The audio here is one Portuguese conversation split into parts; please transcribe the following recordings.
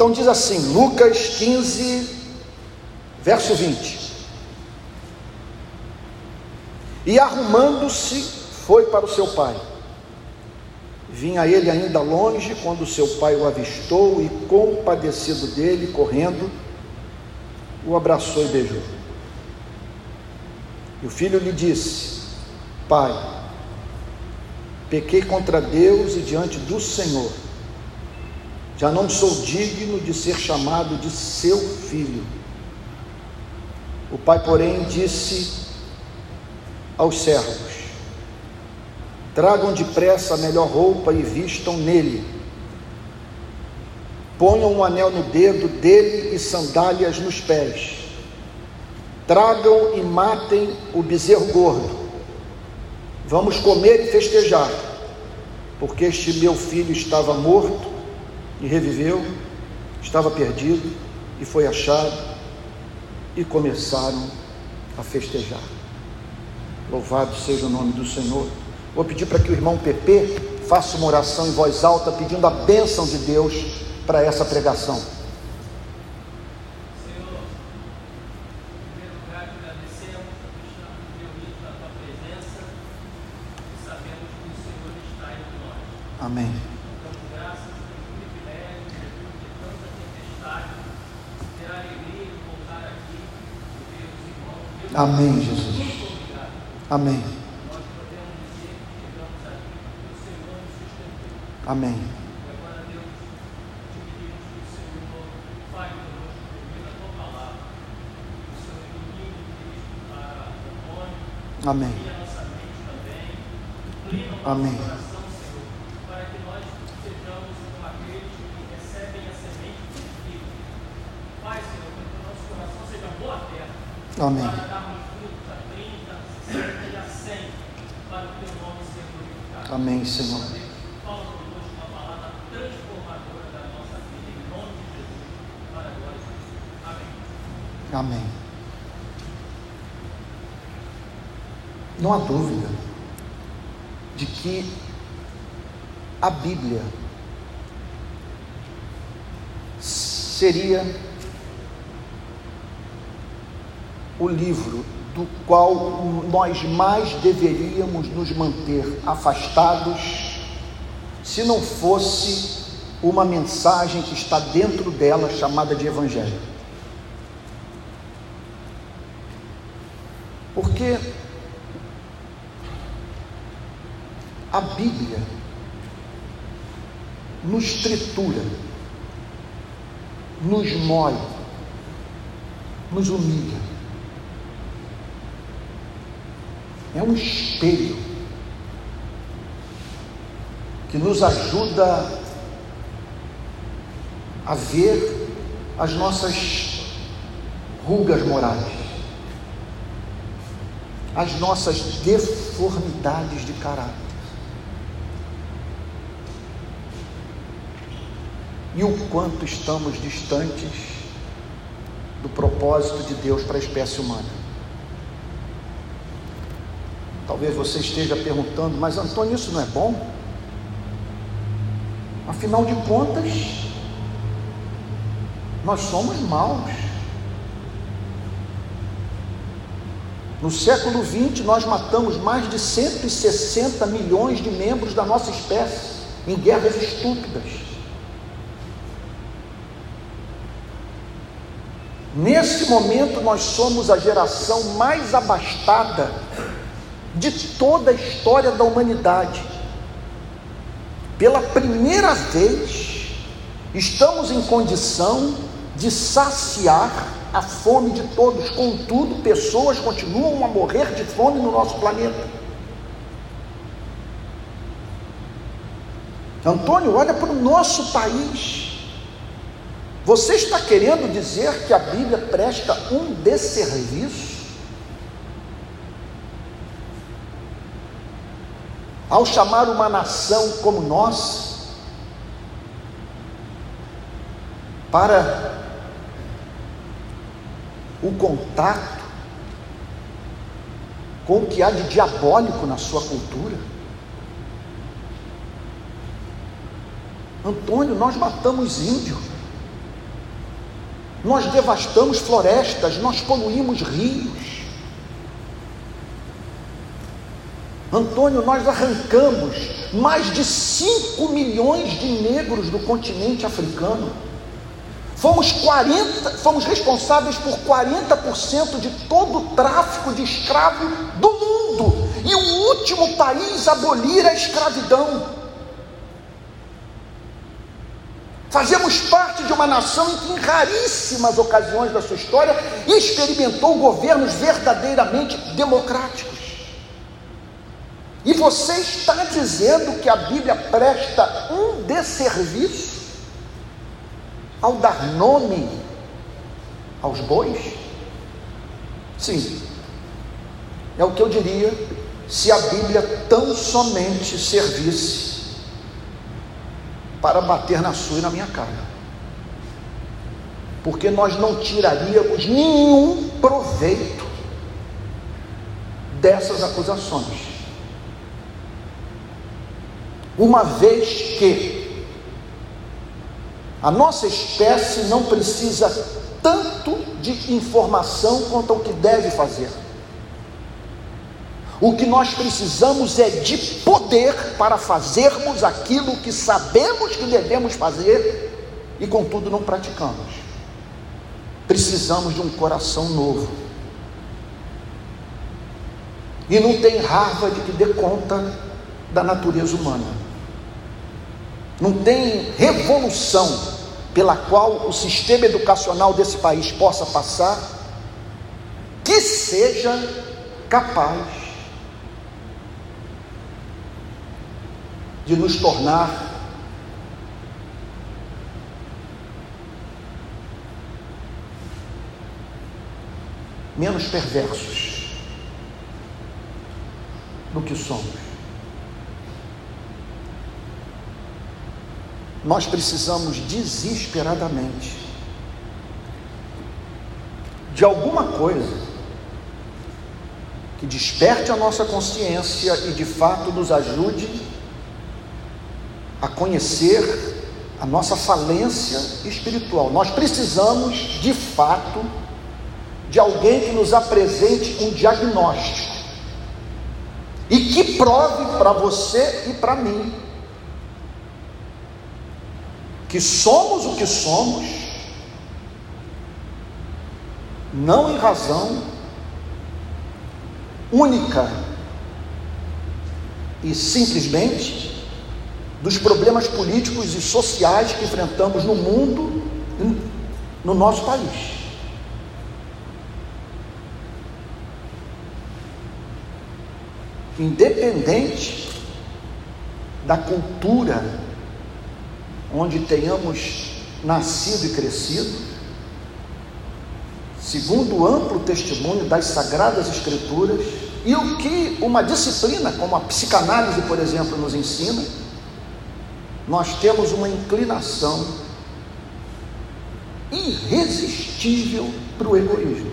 Então diz assim, Lucas 15, verso 20. E arrumando-se, foi para o seu pai. Vinha ele ainda longe quando seu pai o avistou e, compadecido dele, correndo, o abraçou e beijou. E o filho lhe disse: Pai, pequei contra Deus e diante do Senhor. Já não sou digno de ser chamado de seu filho. O pai, porém, disse aos servos: Tragam depressa a melhor roupa e vistam nele. Ponham um anel no dedo dele e sandálias nos pés. Tragam e matem o bezerro gordo. Vamos comer e festejar, porque este meu filho estava morto e reviveu, estava perdido e foi achado, e começaram a festejar. Louvado seja o nome do Senhor. Vou pedir para que o irmão PP faça uma oração em voz alta, pedindo a bênção de Deus para essa pregação. Amém. Amém, Jesus. Amém. Amém. Amém. Amém. Para que nós sejamos como aqueles que recebem a semente do Filho. Pai, Senhor, que o nosso coração seja boa terra. Amém. Para darmos frutos a 30, 60 e a 100, para o teu nome ser glorificado. Amém, Senhor. Amém. Não há dúvida de que a Bíblia seria o livro do qual nós mais deveríamos nos manter afastados, se não fosse uma mensagem que está dentro dela chamada de Evangelho. Porque a Bíblia nos tritura, nos moe, nos humilha. É um espelho que nos ajuda a ver as nossas rugas morais as nossas deformidades de caráter. E o quanto estamos distantes do propósito de Deus para a espécie humana. Talvez você esteja perguntando, mas Antônio, isso não é bom? Afinal de contas, nós somos maus. No século XX, nós matamos mais de 160 milhões de membros da nossa espécie em guerras estúpidas. Nesse momento, nós somos a geração mais abastada de toda a história da humanidade. Pela primeira vez, estamos em condição de saciar a fome de todos, contudo, pessoas continuam a morrer de fome no nosso planeta. Antônio, olha para o nosso país. Você está querendo dizer que a Bíblia presta um desserviço? Ao chamar uma nação como nós para o contato com o que há de diabólico na sua cultura. Antônio, nós matamos índio, nós devastamos florestas, nós poluímos rios. Antônio, nós arrancamos mais de 5 milhões de negros do continente africano. Fomos 40, fomos responsáveis por 40% de todo o tráfico de escravo do mundo. E o último país a abolir a escravidão. Fazemos parte de uma nação que, em raríssimas ocasiões da sua história, experimentou governos verdadeiramente democráticos. E você está dizendo que a Bíblia presta um desserviço ao dar nome aos bois? Sim, é o que eu diria se a Bíblia tão somente servisse para bater na sua e na minha cara. Porque nós não tiraríamos nenhum proveito dessas acusações. Uma vez que a nossa espécie não precisa tanto de informação quanto o que deve fazer. O que nós precisamos é de poder para fazermos aquilo que sabemos que devemos fazer e, contudo, não praticamos. Precisamos de um coração novo. E não tem Harvard que dê conta da natureza humana não tem revolução pela qual o sistema educacional desse país possa passar que seja capaz de nos tornar menos perversos do que somos. Nós precisamos desesperadamente de alguma coisa que desperte a nossa consciência e de fato nos ajude a conhecer a nossa falência espiritual. Nós precisamos de fato de alguém que nos apresente um diagnóstico e que prove para você e para mim que somos o que somos, não em razão única e simplesmente dos problemas políticos e sociais que enfrentamos no mundo, no nosso país. Independente da cultura onde tenhamos nascido e crescido, segundo o amplo testemunho das Sagradas Escrituras e o que uma disciplina como a psicanálise, por exemplo, nos ensina, nós temos uma inclinação irresistível para o egoísmo.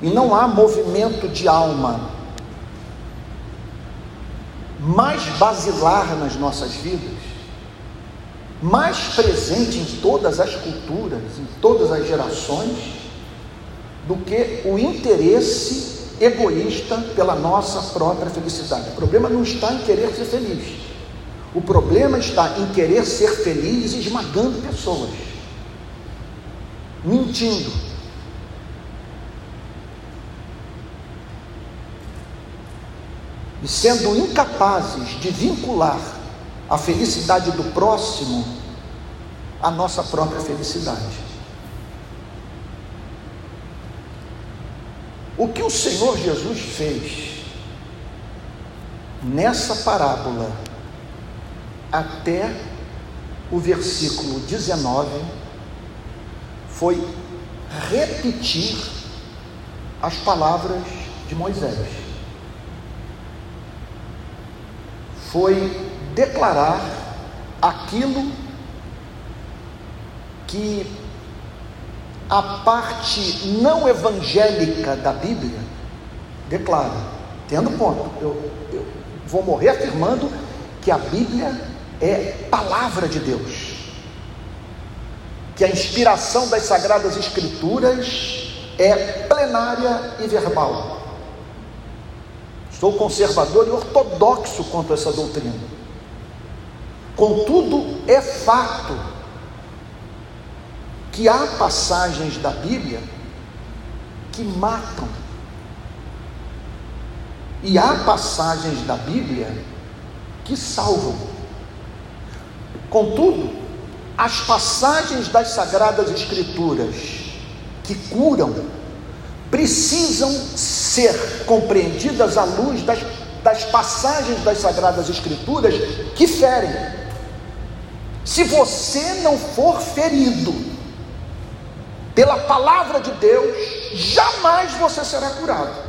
E não há movimento de alma mais basilar nas nossas vidas, mais presente em todas as culturas, em todas as gerações, do que o interesse egoísta pela nossa própria felicidade. O problema não está em querer ser feliz. O problema está em querer ser feliz esmagando pessoas, mentindo, e sendo incapazes de vincular a felicidade do próximo à nossa própria felicidade. O que o Senhor Jesus fez nessa parábola até o versículo 19 foi repetir as palavras de Moisés. Foi declarar aquilo que a parte não evangélica da Bíblia declara. Tendo ponto, eu, eu vou morrer afirmando que a Bíblia é palavra de Deus. que a inspiração das Sagradas Escrituras é plenária e verbal. Sou conservador e ortodoxo quanto a essa doutrina. Contudo, é fato que há passagens da Bíblia que matam. E há passagens da Bíblia que salvam. Contudo, as passagens das Sagradas Escrituras que curam precisam ser compreendidas à luz das, das passagens das Sagradas Escrituras que ferem. Se você não for ferido pela palavra de Deus, jamais você será curado.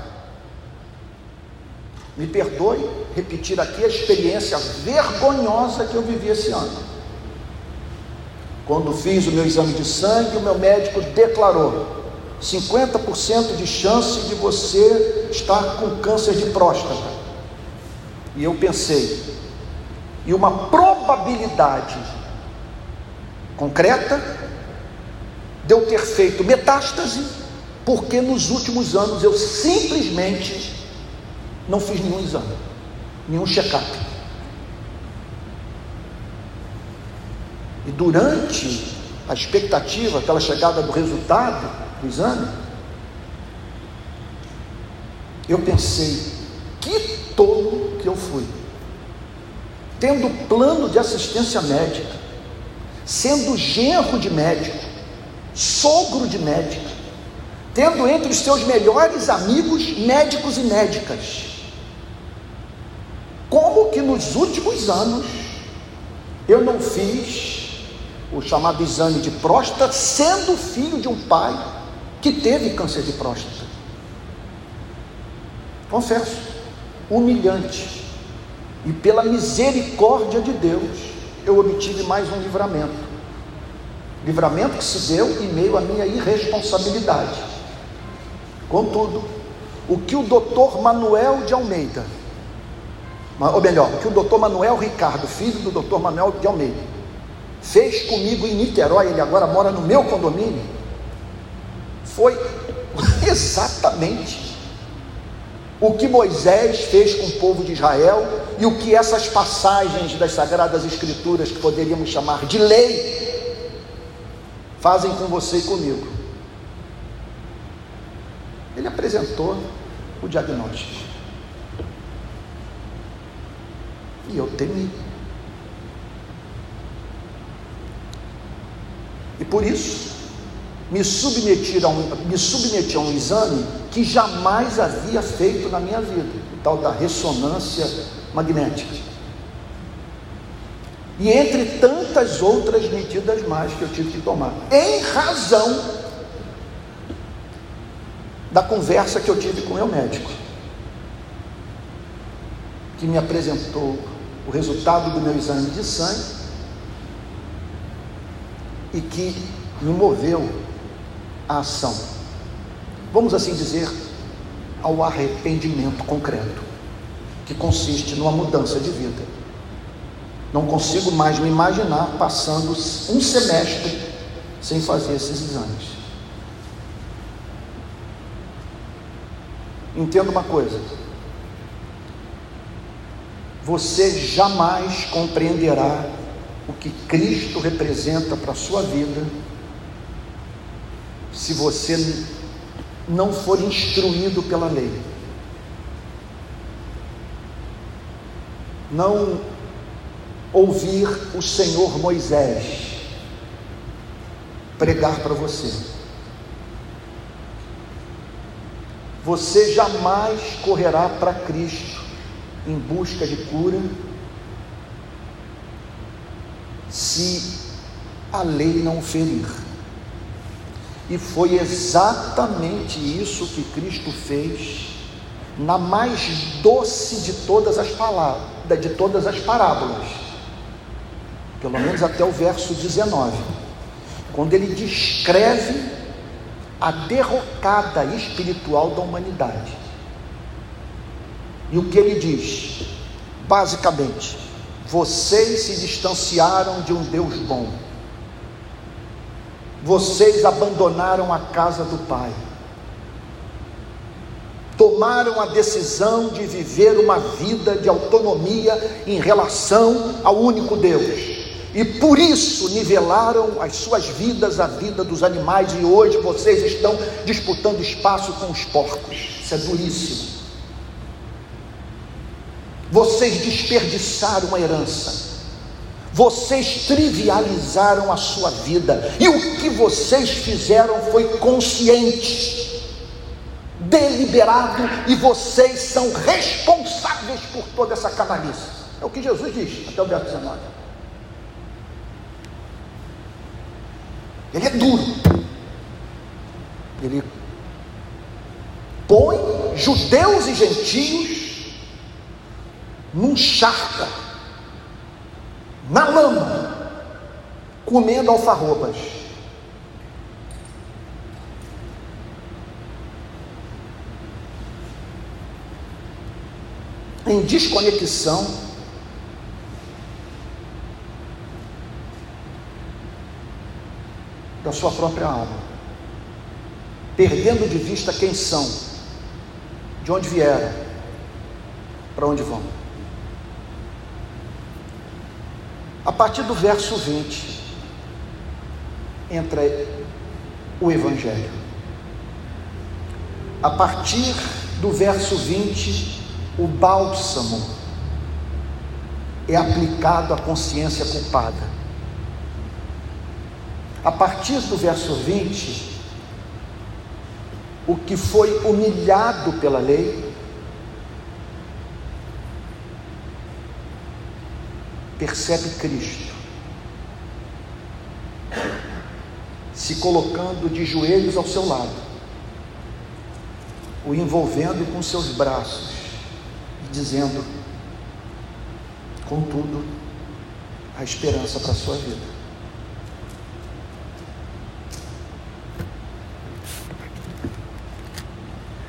Me perdoe repetir aqui a experiência vergonhosa que eu vivi esse ano. Quando fiz o meu exame de sangue, o meu médico declarou: 50% de chance de você estar com câncer de próstata. E eu pensei, e uma probabilidade concreta de eu ter feito metástase, porque nos últimos anos eu simplesmente não fiz nenhum exame, nenhum check-up. E durante a expectativa, aquela chegada do resultado, do exame, eu pensei, que tolo que eu fui. Tendo plano de assistência médica, sendo genro de médico, sogro de médico, tendo entre os seus melhores amigos médicos e médicas. Como que nos últimos anos eu não fiz o chamado exame de próstata, sendo filho de um pai que teve câncer de próstata. Confesso, humilhante. E pela misericórdia de Deus, eu obtive mais um livramento. Livramento que se deu em meio à minha irresponsabilidade. Contudo, o que o doutor Manuel de Almeida, ou melhor, o que o doutor Manuel Ricardo, filho do doutor Manuel de Almeida, fez comigo em Niterói, ele agora mora no meu condomínio, foi exatamente o que Moisés fez com o povo de Israel e o que essas passagens das Sagradas Escrituras, que poderíamos chamar de lei, fazem com você e comigo. Ele apresentou o diagnóstico. E eu temi. E por isso, me submeti a um, me submeti a um exame que jamais havia feito na minha vida, o tal da ressonância magnética. E entre tantas outras medidas mais que eu tive que tomar, em razão da conversa que eu tive com o meu médico, que me apresentou o resultado do meu exame de sangue e que me moveu a ação, vamos assim dizer, ao arrependimento concreto, que consiste numa mudança de vida. Não consigo mais me imaginar passando um semestre sem fazer esses exames. Entenda uma coisa: você jamais compreenderá o que Cristo representa para a sua vida se você não for instruído pela lei. Não ouvir o Senhor Moisés pregar para você. Você jamais correrá para Cristo em busca de cura se a lei não ferir. E foi exatamente isso que Cristo fez na mais doce de todas as palavras, de todas as parábolas. Pelo menos até o verso 19, quando ele descreve a derrocada espiritual da humanidade. E o que ele diz? Basicamente, vocês se distanciaram de um Deus bom vocês abandonaram a casa do Pai. Tomaram a decisão de viver uma vida de autonomia em relação ao único Deus. E por isso nivelaram as suas vidas à vida dos animais, e hoje vocês estão disputando espaço com os porcos. Isso é duríssimo. Vocês desperdiçaram a herança vocês trivializaram a sua vida, e o que vocês fizeram foi consciente, deliberado, e vocês são responsáveis por toda essa canalice. É o que Jesus diz, até o verso 19. Ele é duro, ele põe judeus e gentios num charca na lama, comendo alfarrobas. Em desconexão da sua própria alma, perdendo de vista quem são, de onde vieram, para onde vão. A partir do verso 20, entra o Evangelho. A partir do verso 20, o bálsamo é aplicado à consciência culpada. A partir do verso 20, o que foi humilhado pela lei percebe Cristo, se colocando de joelhos ao seu lado, o envolvendo com seus braços e dizendo: contudo, a esperança para a sua vida.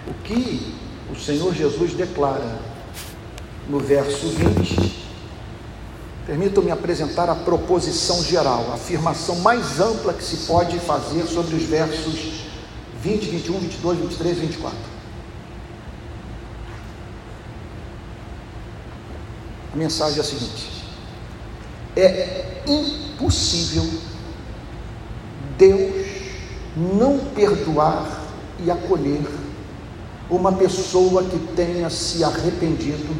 O que o Senhor Jesus declara no verso 20 Permitam-me apresentar a proposição geral, a afirmação mais ampla que se pode fazer sobre os versos 20, 21, 22, 23 e 24. A mensagem é a seguinte: é impossível Deus não perdoar e acolher uma pessoa que tenha se arrependido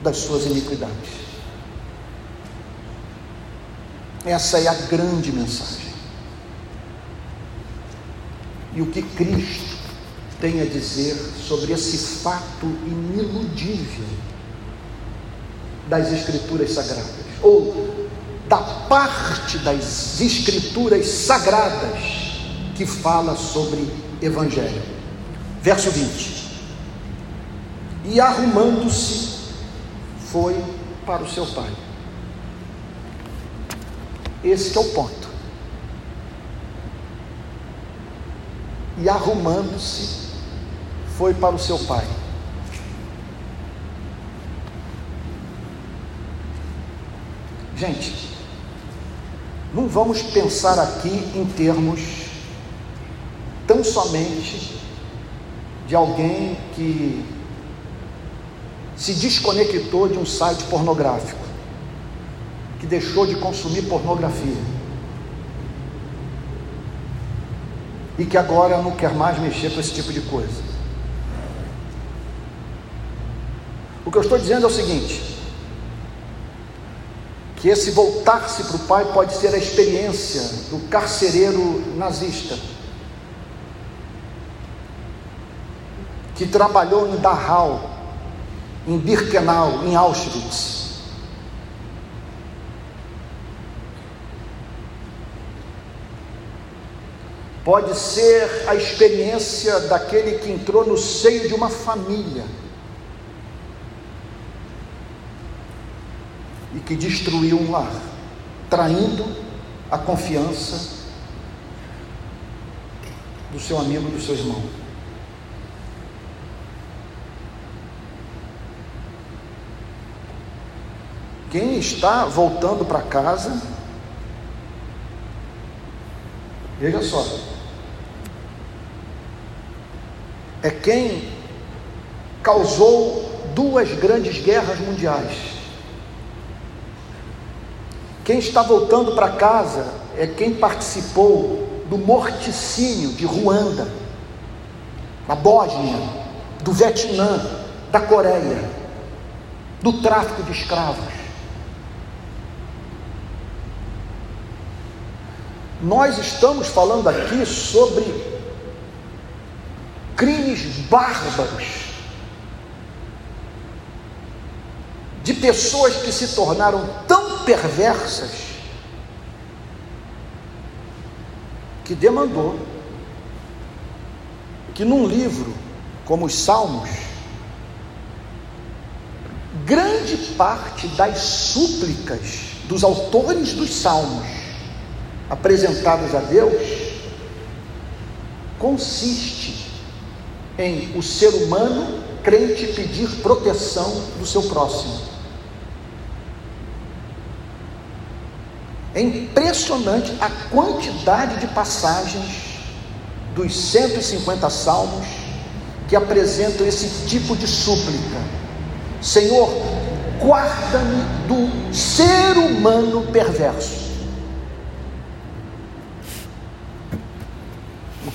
das suas iniquidades. Essa é a grande mensagem. E o que Cristo tem a dizer sobre esse fato iniludível das Escrituras Sagradas, ou da parte das Escrituras Sagradas que fala sobre Evangelho. Verso 20: E arrumando-se, foi para o seu pai. Esse é o ponto. E arrumando-se, foi para o seu pai. Gente, não vamos pensar aqui em termos tão somente de alguém que se desconectou de um site pornográfico que deixou de consumir pornografia. E que agora não quer mais mexer com esse tipo de coisa. O que eu estou dizendo é o seguinte: que esse voltar-se para o Pai pode ser a experiência do carcereiro nazista, que trabalhou em Dachau, em Birkenau, em Auschwitz pode ser a experiência daquele que entrou no seio de uma família e que destruiu um lar, traindo a confiança do seu amigo, do seu irmão. Quem está voltando para casa Veja só. É quem causou duas grandes guerras mundiais. Quem está voltando para casa é quem participou do morticínio de Ruanda, da Bósnia, do Vietnã, da Coreia, do tráfico de escravos. Nós estamos falando aqui sobre crimes bárbaros de pessoas que se tornaram tão perversas que demandou que num livro como os Salmos, grande parte das súplicas dos autores dos Salmos apresentadas a Deus consiste em o ser humano crente pedir proteção do seu próximo. É impressionante a quantidade de passagens dos 150 salmos que apresentam esse tipo de súplica. Senhor, guarda-me do ser humano perverso.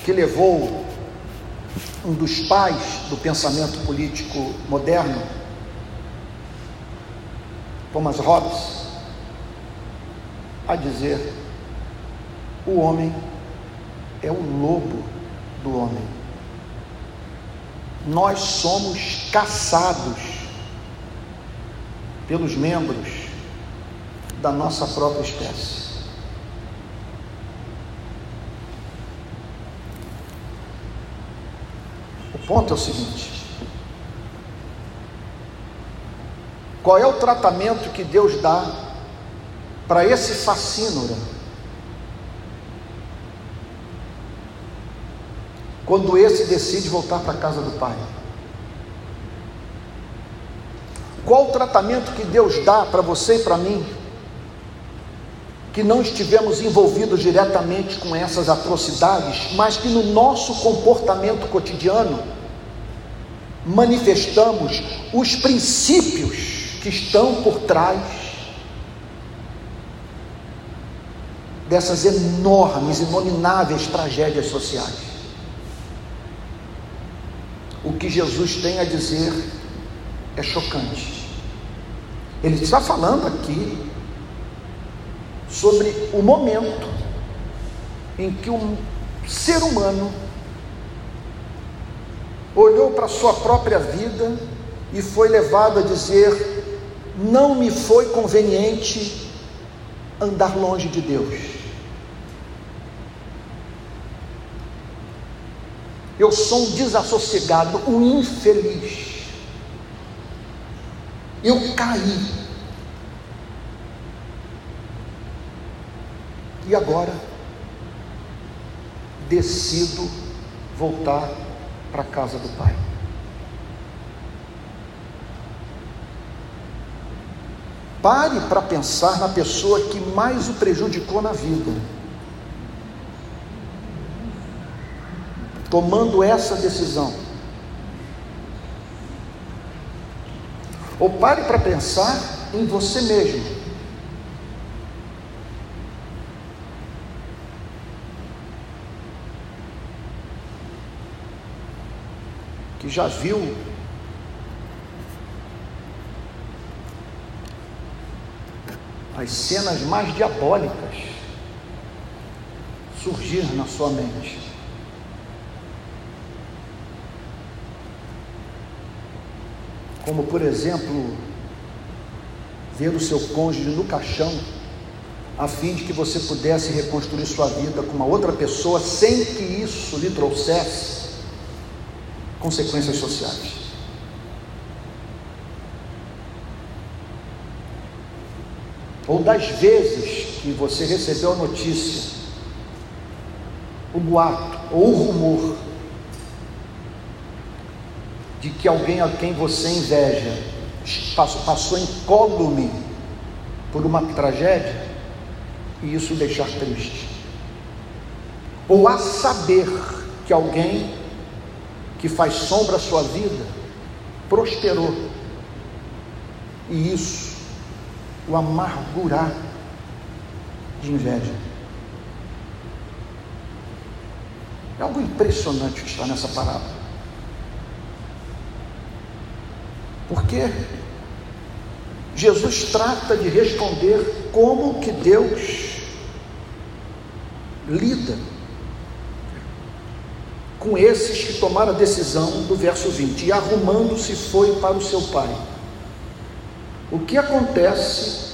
que levou um dos pais do pensamento político moderno, Thomas Hobbes, a dizer: o homem é o lobo do homem. Nós somos caçados pelos membros da nossa própria espécie. Ponto é o seguinte: qual é o tratamento que Deus dá para esse fascínora? Quando esse decide voltar para a casa do pai. Qual o tratamento que Deus dá para você e para mim? Que não estivemos envolvidos diretamente com essas atrocidades, mas que no nosso comportamento cotidiano manifestamos os princípios que estão por trás dessas enormes, inomináveis tragédias sociais. O que Jesus tem a dizer é chocante. Ele está falando aqui sobre o momento em que um ser humano olhou para sua própria vida e foi levado a dizer: não me foi conveniente andar longe de Deus. Eu sou um desassossegado, um infeliz. Eu caí. E agora decido voltar para a casa do Pai. Pare para pensar na pessoa que mais o prejudicou na vida. Tomando essa decisão. Ou pare para pensar em você mesmo. Já viu as cenas mais diabólicas surgir na sua mente. Como, por exemplo, ver o seu cônjuge no caixão, a fim de que você pudesse reconstruir sua vida com uma outra pessoa sem que isso lhe trouxesse consequências sociais. Ou das vezes que você recebeu a notícia, o boato ou o rumor de que alguém a quem você inveja passou, incólume por uma tragédia e isso deixar triste. ou a saber que alguém que faz sombra à sua vida prosperou, e isso o amargurar de inveja. É algo impressionante que está nessa palavra. Porque Jesus trata de responder como que Deus lida com esses que tomaram a decisão do verso 20, e arrumando-se foi para o seu pai. O que acontece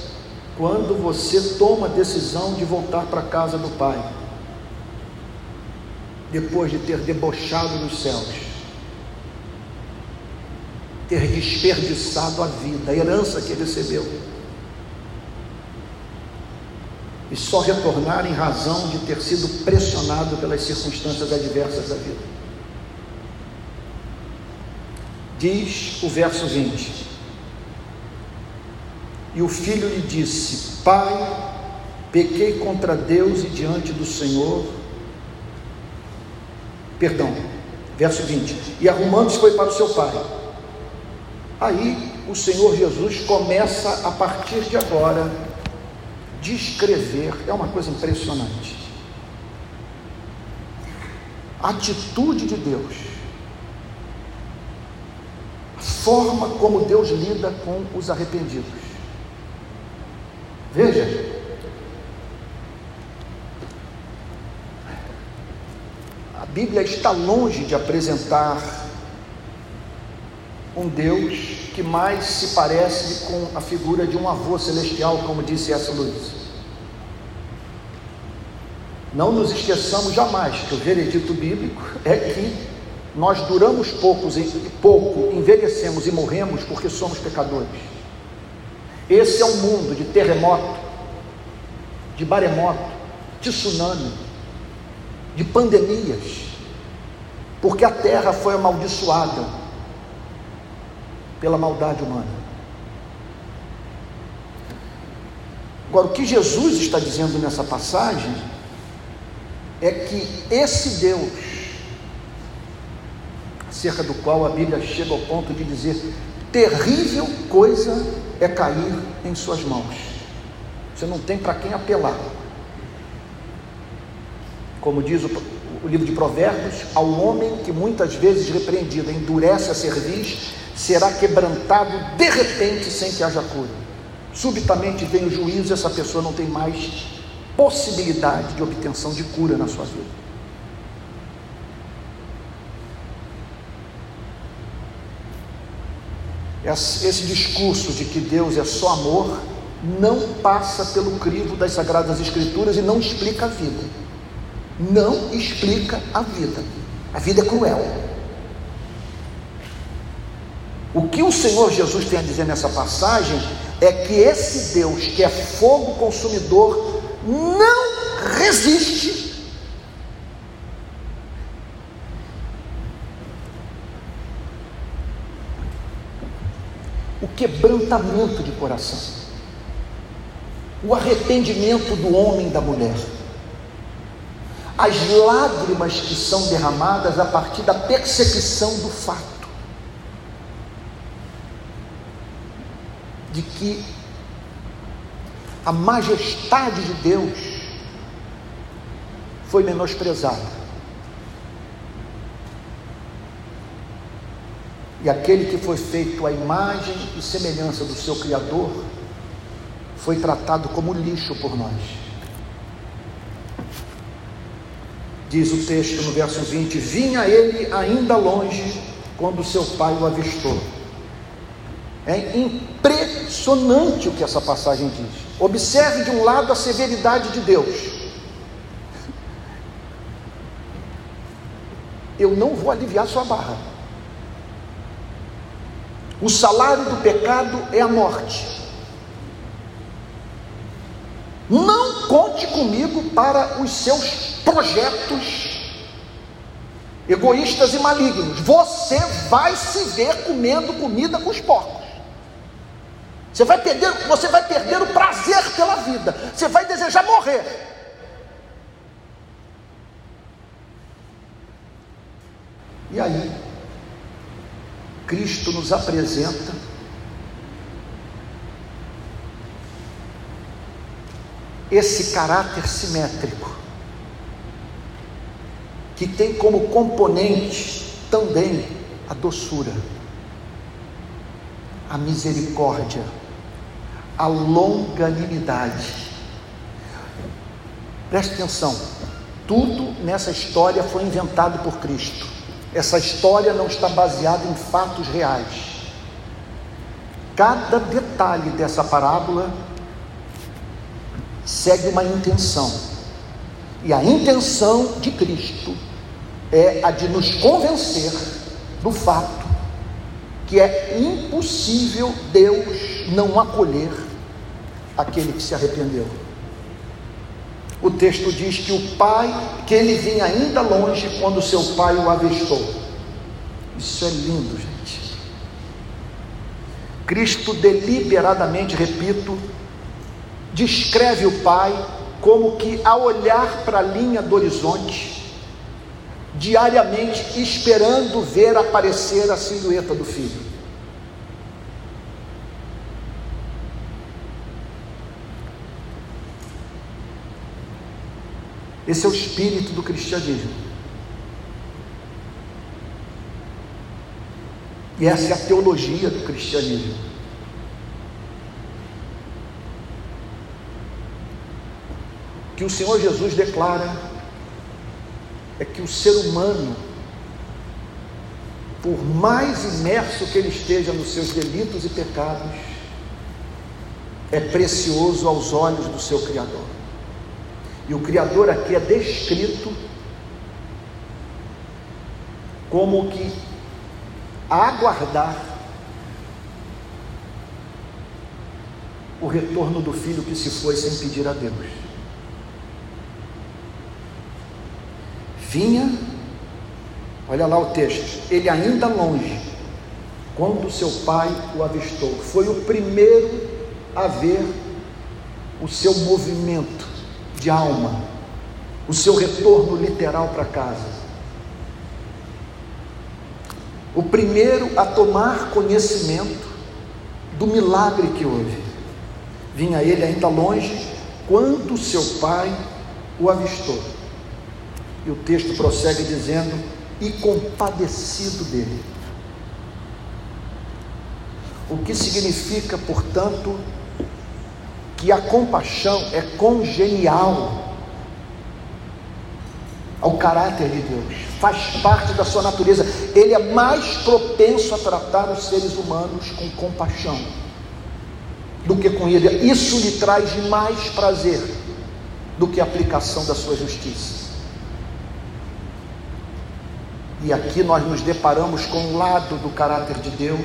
quando você toma a decisão de voltar para a casa do pai? Depois de ter debochado dos céus ter desperdiçado a vida, a herança que recebeu. E só retornar em razão de ter sido pressionado pelas circunstâncias adversas da vida. Diz o verso 20: E o filho lhe disse: Pai, pequei contra Deus e diante do Senhor. Perdão, verso 20: E arrumando-se foi para o seu pai. Aí o Senhor Jesus começa a partir de agora descrever, é uma coisa impressionante. A atitude de Deus, a forma como Deus lida com os arrependidos. Veja, a Bíblia está longe de apresentar um Deus que mais se parece com a figura de um avô celestial, como disse essa Luiz. Não nos esqueçamos jamais que o veredito bíblico é que nós duramos poucos, pouco, envelhecemos e morremos porque somos pecadores. Esse é um mundo de terremoto, de maremoto, de tsunami, de pandemias, porque a terra foi amaldiçoada pela maldade humana. Agora, o que Jesus está dizendo nessa passagem é que esse Deus, acerca do qual a Bíblia chega ao ponto de dizer: terrível coisa é cair em Suas mãos, você não tem para quem apelar. Como diz o, o livro de Provérbios, ao homem que muitas vezes repreendido endurece a cerviz, será quebrantado de repente sem que haja cura. Subitamente vem o juízo e essa pessoa não tem mais possibilidade de obtenção de cura na sua vida. Esse discurso de que Deus é só amor não passa pelo crivo das Sagradas Escrituras e não explica a vida. Não explica a vida. A vida é cruel. O que o Senhor Jesus tem a dizer nessa passagem é que esse Deus, que é fogo consumidor, não resiste o quebrantamento de coração, o arrependimento do homem e da mulher, as lágrimas que são derramadas a partir da percepção do fato. de que a majestade de Deus foi menosprezada. E aquele que foi feito à imagem e semelhança do seu Criador foi tratado como lixo por nós. Diz o texto no verso 20: Vinha ele ainda longe quando seu pai o avistou é impressionante o que essa passagem diz. Observe de um lado a severidade de Deus. Eu não vou aliviar sua barra. O salário do pecado é a morte. Não conte comigo para os seus projetos egoístas e malignos. Você vai se ver comendo comida com os porcos. Você vai perder, você vai perder o prazer pela vida. Você vai desejar morrer. E aí, Cristo nos apresenta esse caráter simétrico, que tem como componente também a doçura, a misericórdia, a longanimidade. Preste atenção, tudo nessa história foi inventado por Cristo. Essa história não está baseada em fatos reais. Cada detalhe dessa parábola segue uma intenção. E a intenção de Cristo é a de nos convencer do fato que é impossível Deus não acolher aquele que se arrependeu. O texto diz que o pai, que ele vinha ainda longe quando seu pai o avistou. Isso é lindo, gente. Cristo deliberadamente, repito, descreve o pai como que a olhar para a linha do horizonte, diariamente esperando ver aparecer a silhueta do filho. Esse é o espírito do cristianismo. E essa é a teologia do cristianismo. Que o Senhor Jesus declara é que o ser humano, por mais imerso que ele esteja nos seus delitos e pecados, é precioso aos olhos do seu Criador. E o Criador aqui é descrito como que aguardar o retorno do filho que se foi sem pedir a Deus. Vinha, olha lá o texto, ele ainda longe, quando seu pai o avistou, foi o primeiro a ver o seu movimento de alma, o seu retorno literal para casa. O primeiro a tomar conhecimento do milagre que houve. Vinha ele ainda longe, quando seu pai o avistou. E o texto prossegue dizendo: e compadecido dele. O que significa, portanto, que a compaixão é congenial ao caráter de Deus, faz parte da sua natureza. Ele é mais propenso a tratar os seres humanos com compaixão do que com ira. Isso lhe traz mais prazer do que a aplicação da sua justiça. E aqui nós nos deparamos com um lado do caráter de Deus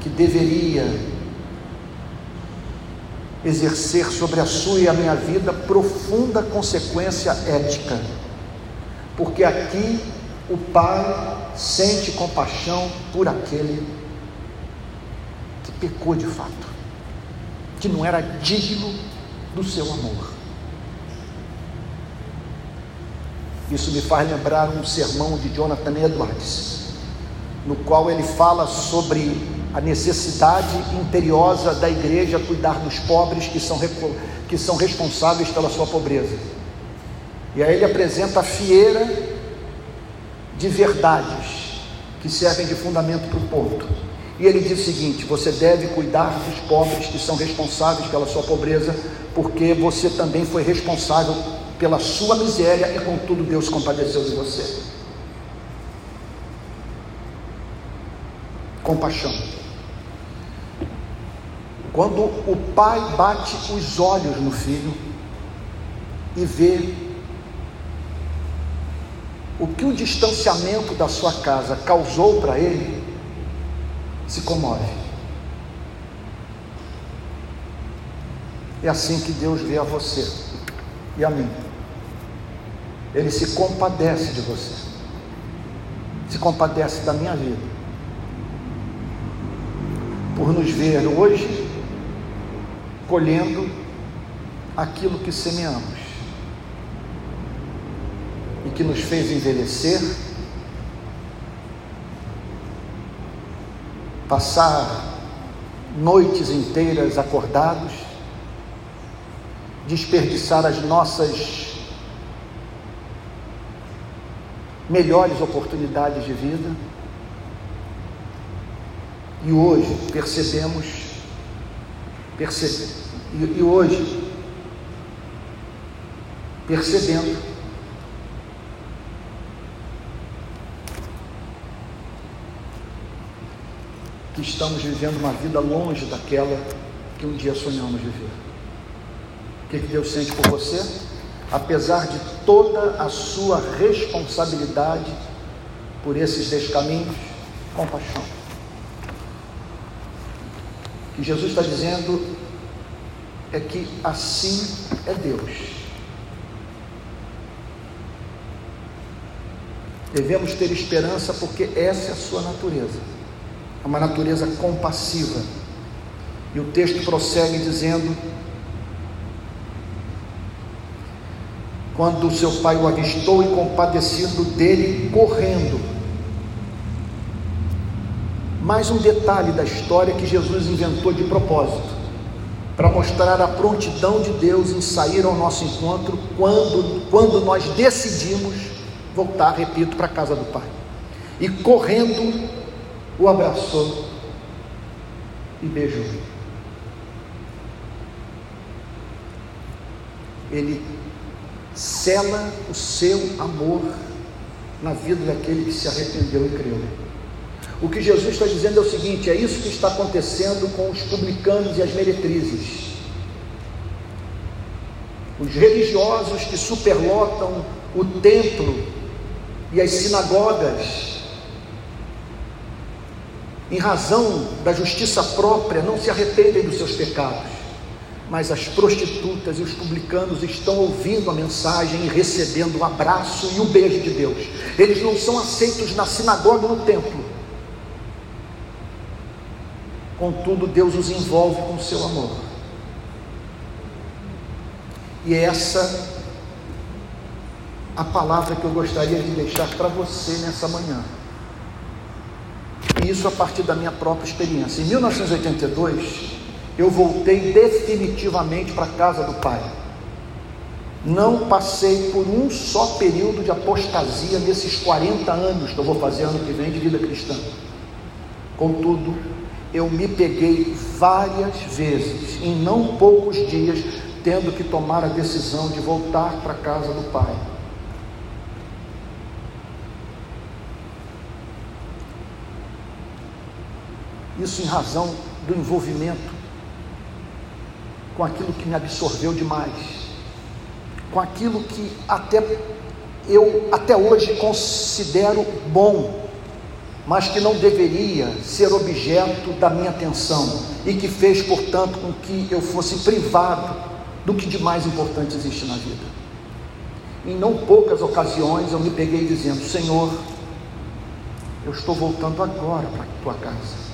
que deveria exercer sobre a sua e a minha vida profunda consequência ética, porque aqui o Pai sente compaixão por aquele que pecou de fato, que não era digno do seu amor. Isso me faz lembrar um sermão de Jonathan Edwards, no qual ele fala sobre a necessidade imperiosa da igreja cuidar dos pobres que são, que são responsáveis pela sua pobreza. E aí ele apresenta a fieira de verdades que servem de fundamento para o ponto. E ele diz o seguinte: você deve cuidar dos pobres que são responsáveis pela sua pobreza, porque você também foi responsável pela sua miséria e contudo Deus compadeceu de você. Compaixão. Quando o pai bate os olhos no filho e vê o que o distanciamento da sua casa causou para ele, se comove. É assim que Deus vê a você e a mim. Ele se compadece de você, se compadece da minha vida, por nos ver hoje colhendo aquilo que semeamos. E que nos fez envelhecer, passar noites inteiras acordados, desperdiçar as nossas melhores oportunidades de vida. E hoje percebemos, percebe, e, e hoje, percebendo que estamos vivendo uma vida longe daquela que um dia sonhamos viver. O que Deus sente por você? Apesar de toda a sua responsabilidade por esses descaminhos, compaixão. O que Jesus está dizendo é que assim é Deus. Devemos ter esperança porque essa é a sua natureza. É uma natureza compassiva. E o texto prossegue dizendo: Quando seu pai o avistou e compadecido dele, correndo. Mais um detalhe da história que Jesus inventou de propósito, para mostrar a prontidão de Deus em sair ao nosso encontro quando, quando nós decidimos voltar, repito, para a casa do Pai. E correndo, o abraçou e beijou. Ele cela o seu amor na vida daquele que se arrependeu e creu. O que Jesus está dizendo é o seguinte: é isso que está acontecendo com os publicanos e as meretrizes. Os religiosos que superlotam o templo e as sinagogas em razão da justiça própria, não se arrependem dos seus pecados. Mas as prostitutas e os publicanos estão ouvindo a mensagem e recebendo o abraço e o beijo de Deus. Eles não são aceitos na sinagoga ou no templo. Contudo, Deus os envolve com o seu amor. E é essa a palavra que eu gostaria de deixar para você nessa manhã isso a partir da minha própria experiência. Em 1982, eu voltei definitivamente para a casa do Pai. Não passei por um só período de apostasia nesses 40 anos que eu vou fazer ano que vem de vida cristã. Contudo, eu me peguei várias vezes, em não poucos dias, tendo que tomar a decisão de voltar para a casa do Pai Isso em razão do envolvimento com aquilo que me absorveu demais, com aquilo que até eu até hoje considero bom, mas que não deveria ser objeto da minha atenção e que fez, portanto, com que eu fosse privado do que de mais importante existe na vida. Em não poucas ocasiões eu me peguei dizendo: Senhor, eu estou voltando agora para a tua casa.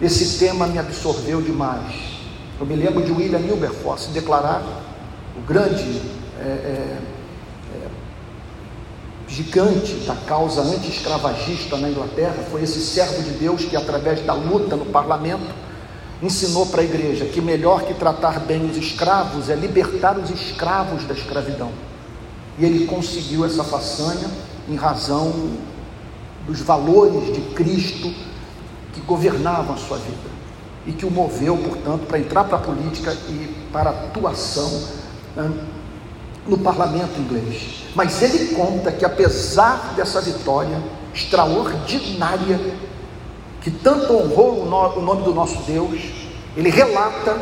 Esse tema me absorveu demais. Eu me lembro de William Wilberforce declarar, o grande é, é, é, gigante da causa anti-escravagista na Inglaterra, foi esse servo de Deus que, através da luta no parlamento, ensinou para a igreja que melhor que tratar bem os escravos é libertar os escravos da escravidão. E ele conseguiu essa façanha em razão dos valores de Cristo que governavam a sua vida e que o moveu, portanto, para entrar para a política e para a atuação né, no parlamento inglês. Mas ele conta que, apesar dessa vitória extraordinária, que tanto honrou o nome do nosso Deus, ele relata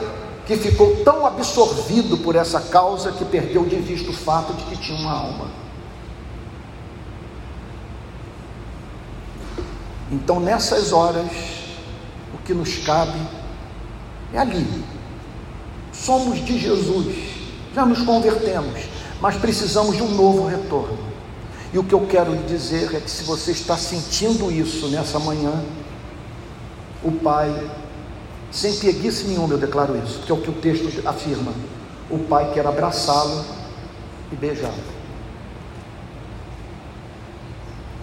que ficou tão absorvido por essa causa que perdeu de vista o fato de que tinha uma alma. Então, nessas horas, que nos cabe é ali. Somos de Jesus, já nos convertemos, mas precisamos de um novo retorno. E o que eu quero lhe dizer é que se você está sentindo isso nessa manhã, o Pai, sem preguiça nenhuma, eu declaro isso, que é o que o texto afirma. O Pai quer abraçá-lo e beijá-lo.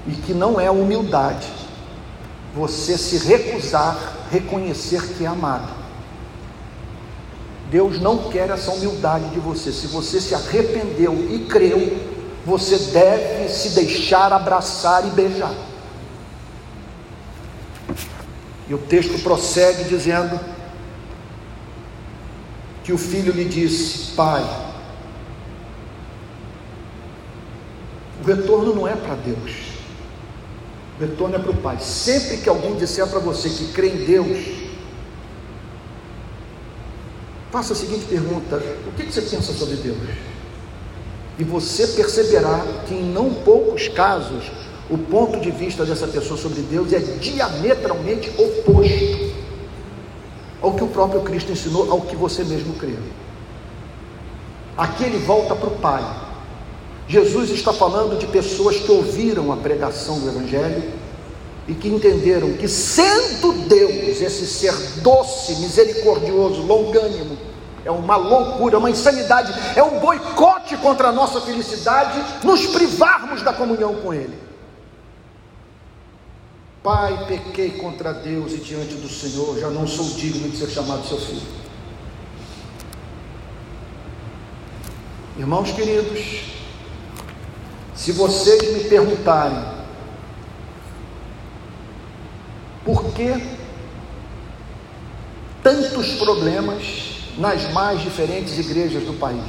E que não é humildade você se recusar reconhecer que é amado. Deus não quer essa humildade de você. Se você se arrependeu e creu, você deve se deixar abraçar e beijar. E o texto prossegue dizendo que o filho lhe disse: Pai, o retorno não é para Deus, é para o Pai. Sempre que alguém disser para você que crê em Deus, faça a seguinte pergunta: o que você pensa sobre Deus? E você perceberá que em não poucos casos o ponto de vista dessa pessoa sobre Deus é diametralmente oposto ao que o próprio Cristo ensinou, ao que você mesmo crê. Aqui ele volta para o Pai. Jesus está falando de pessoas que ouviram a pregação do Evangelho e que entenderam que, sendo Deus esse ser doce, misericordioso, longânimo, é uma loucura, uma insanidade, é um boicote contra a nossa felicidade, nos privarmos da comunhão com Ele. Pai, pequei contra Deus e diante do Senhor, já não sou digno de ser chamado seu filho. Irmãos queridos, se vocês me perguntarem por que tantos problemas nas mais diferentes igrejas do país,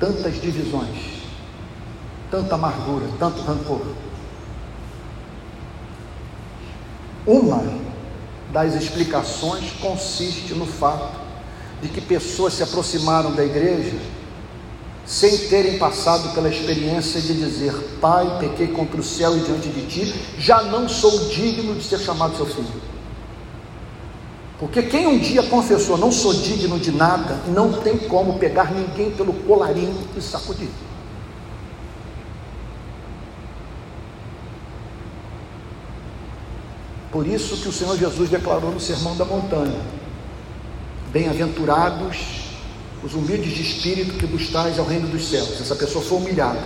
tantas divisões, tanta amargura, tanto rancor, Uma das explicações consiste no fato de que pessoas se aproximaram da igreja sem terem passado pela experiência de dizer: Pai, pequei contra o céu e diante de ti, já não sou digno de ser chamado seu filho. Porque quem um dia confessou, não sou digno de nada, não tem como pegar ninguém pelo colarinho e sacudir. Por isso que o Senhor Jesus declarou no Sermão da Montanha: Bem-aventurados os humildes de espírito que dos tais ao reino dos céus. Essa pessoa foi humilhada.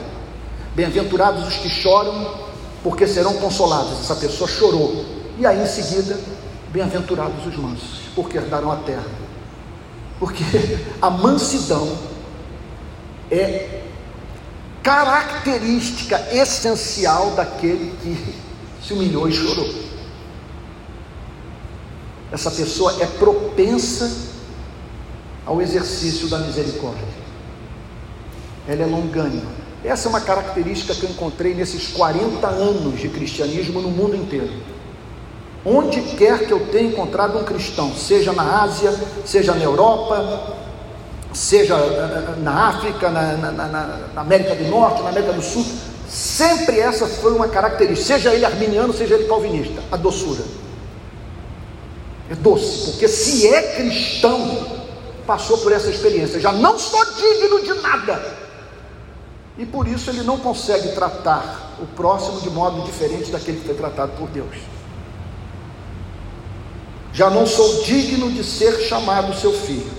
Bem-aventurados os que choram, porque serão consolados. Essa pessoa chorou. E aí em seguida, bem-aventurados os mansos, porque herdarão a terra. Porque a mansidão é característica essencial daquele que se humilhou e chorou essa pessoa é propensa ao exercício da misericórdia. Ela é longânima. Essa é uma característica que eu encontrei nesses 40 anos de cristianismo no mundo inteiro. Onde quer que eu tenha encontrado um cristão, seja na Ásia, seja na Europa, seja na África, na, na, na, na América do Norte, na América do Sul, sempre essa foi uma característica, seja ele arminiano, seja ele calvinista, a doçura é doce, porque se é cristão, passou por essa experiência, já não sou digno de nada, e por isso ele não consegue tratar o próximo de modo diferente daquele que foi tratado por Deus. Já não sou digno de ser chamado seu filho.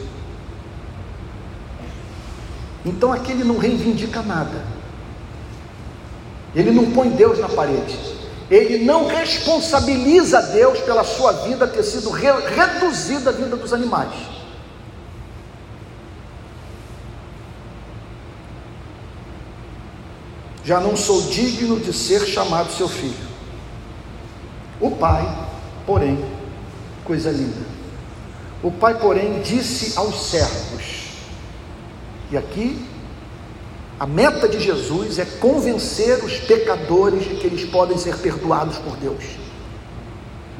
Então aqui ele não reivindica nada. Ele não põe Deus na parede ele não responsabiliza Deus pela sua vida ter sido re reduzida a vida dos animais. Já não sou digno de ser chamado seu filho. O pai, porém, coisa linda. O pai, porém, disse aos servos, e aqui a meta de Jesus é convencer os pecadores de que eles podem ser perdoados por Deus.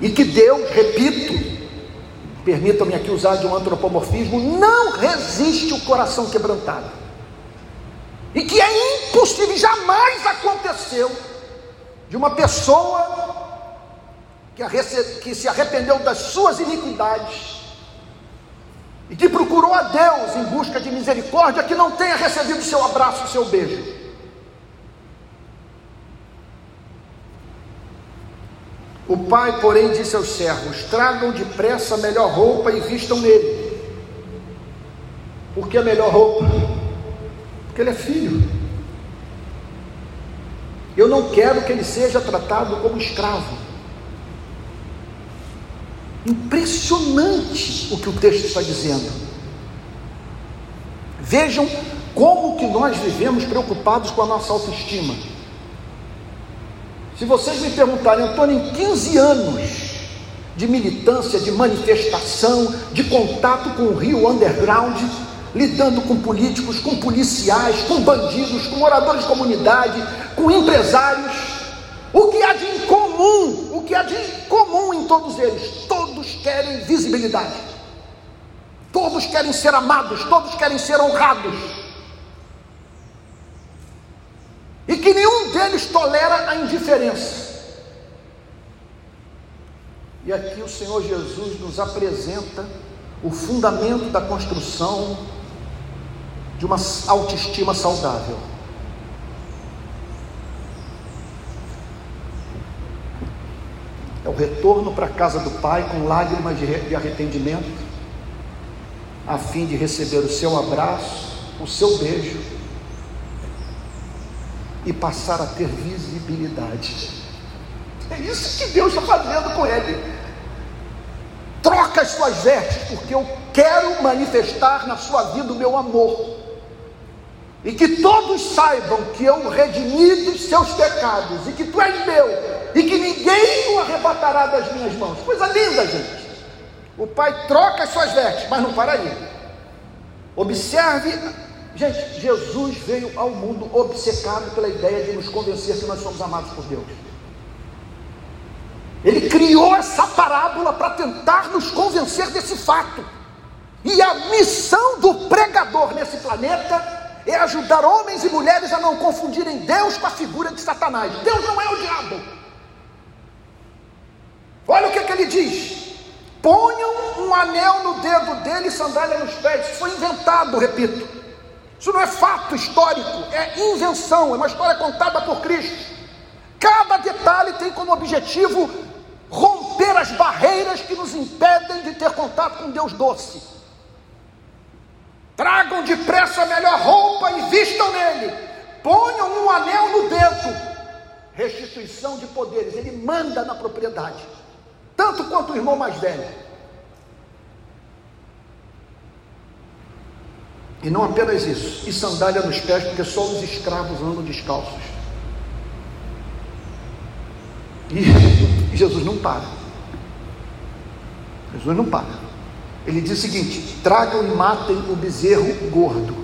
E que Deus, repito, permitam-me aqui usar de um antropomorfismo, não resiste o coração quebrantado. E que é impossível, jamais aconteceu, de uma pessoa que, se arrependeu das suas iniquidades e que procurou a Deus em busca de misericórdia, que não tenha recebido seu abraço, seu beijo. O pai, porém, disse aos servos: Tragam depressa a melhor roupa e vistam nele. Por que a melhor roupa? Porque ele é filho. Eu não quero que ele seja tratado como escravo. Impressionante o que o texto está dizendo. Vejam como que nós vivemos preocupados com a nossa autoestima. Se vocês me perguntarem, Antônio, em 15 anos de militância, de manifestação, de contato com o Rio Underground, lidando com políticos, com policiais, com bandidos, com moradores de comunidade, com empresários, o que há de incomum, o que há de incomum em todos eles? Todos querem visibilidade, todos querem ser amados, todos querem ser honrados. E que nenhum deles tolera a indiferença. E aqui o Senhor Jesus nos apresenta o fundamento da construção de uma autoestima saudável. É o retorno para a casa do Pai com lágrimas de arrependimento, a fim de receber o seu abraço, o seu beijo e passar a ter visibilidade. É isso que Deus está fazendo com ele. Troca as suas vestes, porque eu quero manifestar na sua vida o meu amor. E que todos saibam que eu redimi dos seus pecados, e que tu és meu, e que ninguém o arrebatará das minhas mãos. Coisa linda, gente. O pai troca as suas vestes, mas não para aí. Observe, gente, Jesus veio ao mundo obcecado pela ideia de nos convencer que nós somos amados por Deus. Ele criou essa parábola para tentar nos convencer desse fato. E a missão do pregador nesse planeta é ajudar homens e mulheres a não confundirem Deus com a figura de Satanás. Deus não é o diabo. Olha o que, é que ele diz: ponham um anel no dedo dele e sandália nos pés. Isso foi inventado, repito. Isso não é fato histórico, é invenção, é uma história contada por Cristo. Cada detalhe tem como objetivo romper as barreiras que nos impedem de ter contato com Deus doce. Tragam depressa a melhor roupa e vistam nele. Ponham um anel no dedo. Restituição de poderes. Ele manda na propriedade. Tanto quanto o irmão mais velho. E não apenas isso. E sandália nos pés, porque só os escravos andam descalços. E Jesus não para. Jesus não para. Ele diz o seguinte: tragam e matem o bezerro gordo.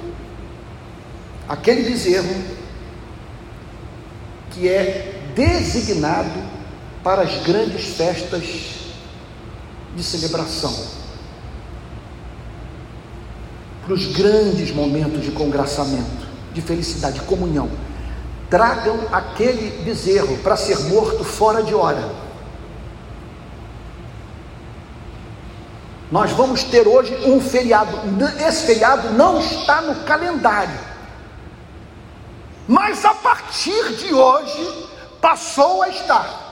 Aquele bezerro que é designado para as grandes festas de celebração, para os grandes momentos de congraçamento, de felicidade, de comunhão. Tragam aquele bezerro para ser morto fora de hora Nós vamos ter hoje um feriado. Esse feriado não está no calendário. Mas a partir de hoje passou a estar.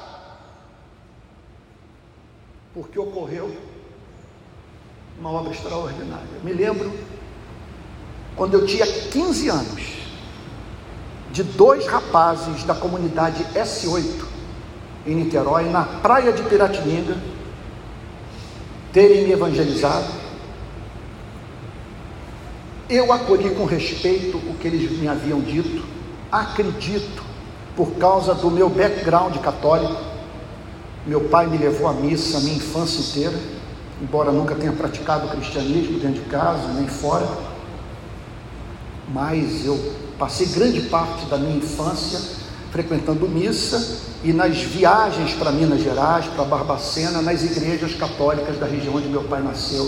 Porque ocorreu uma obra extraordinária. Me lembro quando eu tinha 15 anos, de dois rapazes da comunidade S8 em Niterói, na praia de Piratininga, terem me evangelizado, eu acolhi com respeito o que eles me haviam dito, acredito, por causa do meu background católico. Meu pai me levou à missa a minha infância inteira, embora nunca tenha praticado o cristianismo dentro de casa, nem fora, mas eu passei grande parte da minha infância frequentando missa e nas viagens para Minas Gerais, para Barbacena, nas igrejas católicas da região onde meu pai nasceu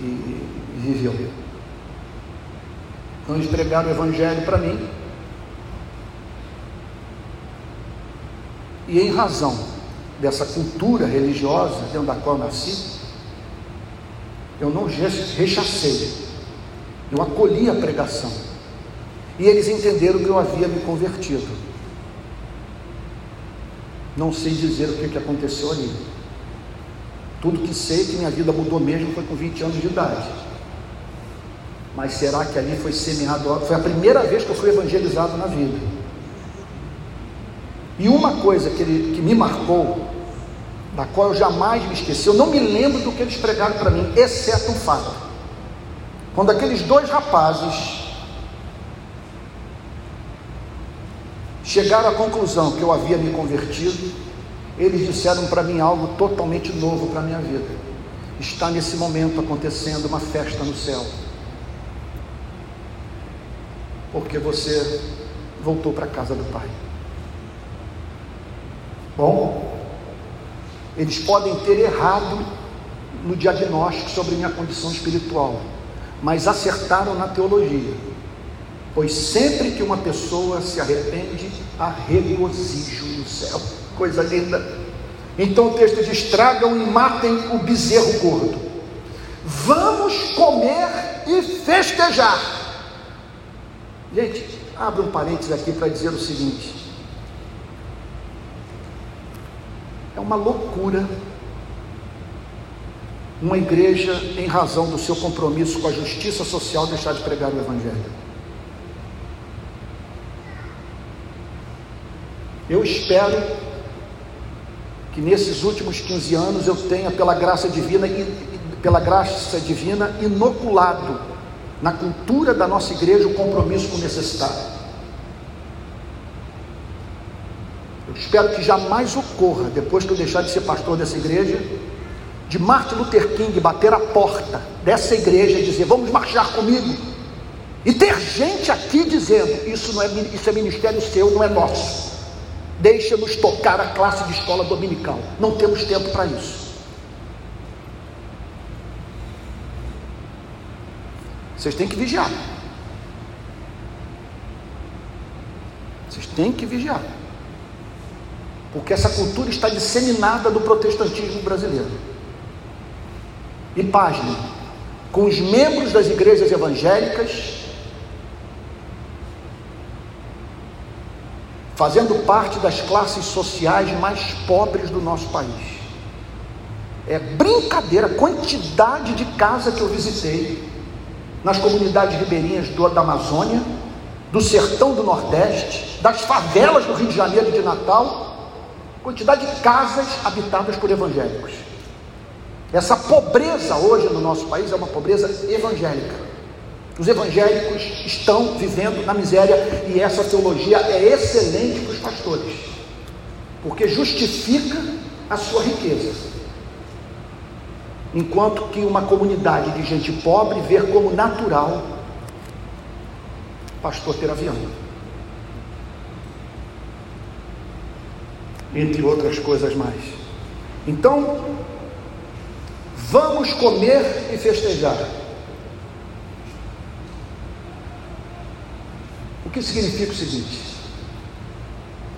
e, e viveu. Então eles pregaram o evangelho para mim. E em razão dessa cultura religiosa dentro da qual nasci, eu não rechacei, eu acolhi a pregação. E eles entenderam que eu havia me convertido. Não sei dizer o que, que aconteceu ali. Tudo que sei que minha vida mudou mesmo foi com 20 anos de idade. Mas será que ali foi semeado? Foi a primeira vez que eu fui evangelizado na vida. E uma coisa que, ele, que me marcou da qual eu jamais me esqueci. Eu não me lembro do que eles pregaram para mim, exceto um fato. Quando aqueles dois rapazes chegaram à conclusão que eu havia me convertido, eles disseram para mim algo totalmente novo para a minha vida. Está nesse momento acontecendo uma festa no céu. Porque você voltou para a casa do Pai. Bom, eles podem ter errado no diagnóstico sobre minha condição espiritual, mas acertaram na teologia. Pois sempre que uma pessoa se arrepende, regozijo no céu. Coisa linda. Então o texto diz: tragam e matem o bezerro gordo. Vamos comer e festejar. Gente, abre um parênteses aqui para dizer o seguinte: É uma loucura uma igreja, em razão do seu compromisso com a justiça social, deixar de pregar o Evangelho. Eu espero que nesses últimos 15 anos eu tenha, pela graça divina, pela graça divina, inoculado na cultura da nossa igreja o compromisso com o necessitado. espero que jamais ocorra, depois que eu deixar de ser pastor dessa igreja, de Martin Luther King bater a porta dessa igreja e dizer: Vamos marchar comigo. E ter gente aqui dizendo: Isso, não é, isso é ministério seu, não é nosso. Deixa-nos tocar a classe de escola dominical. Não temos tempo para isso. Vocês têm que vigiar. Vocês têm que vigiar porque essa cultura está disseminada do protestantismo brasileiro. E página, com os membros das igrejas evangélicas fazendo parte das classes sociais mais pobres do nosso país. É brincadeira a quantidade de casa que eu visitei nas comunidades ribeirinhas do, da Amazônia, do sertão do Nordeste, das favelas do Rio de Janeiro de Natal quantidade de casas habitadas por evangélicos. Essa pobreza hoje no nosso país é uma pobreza evangélica. Os evangélicos estão vivendo na miséria e essa teologia é excelente para os pastores, porque justifica a sua riqueza. Enquanto que uma comunidade de gente pobre vê como natural pastor ter avião. entre outras coisas mais. Então, vamos comer e festejar. O que significa o seguinte?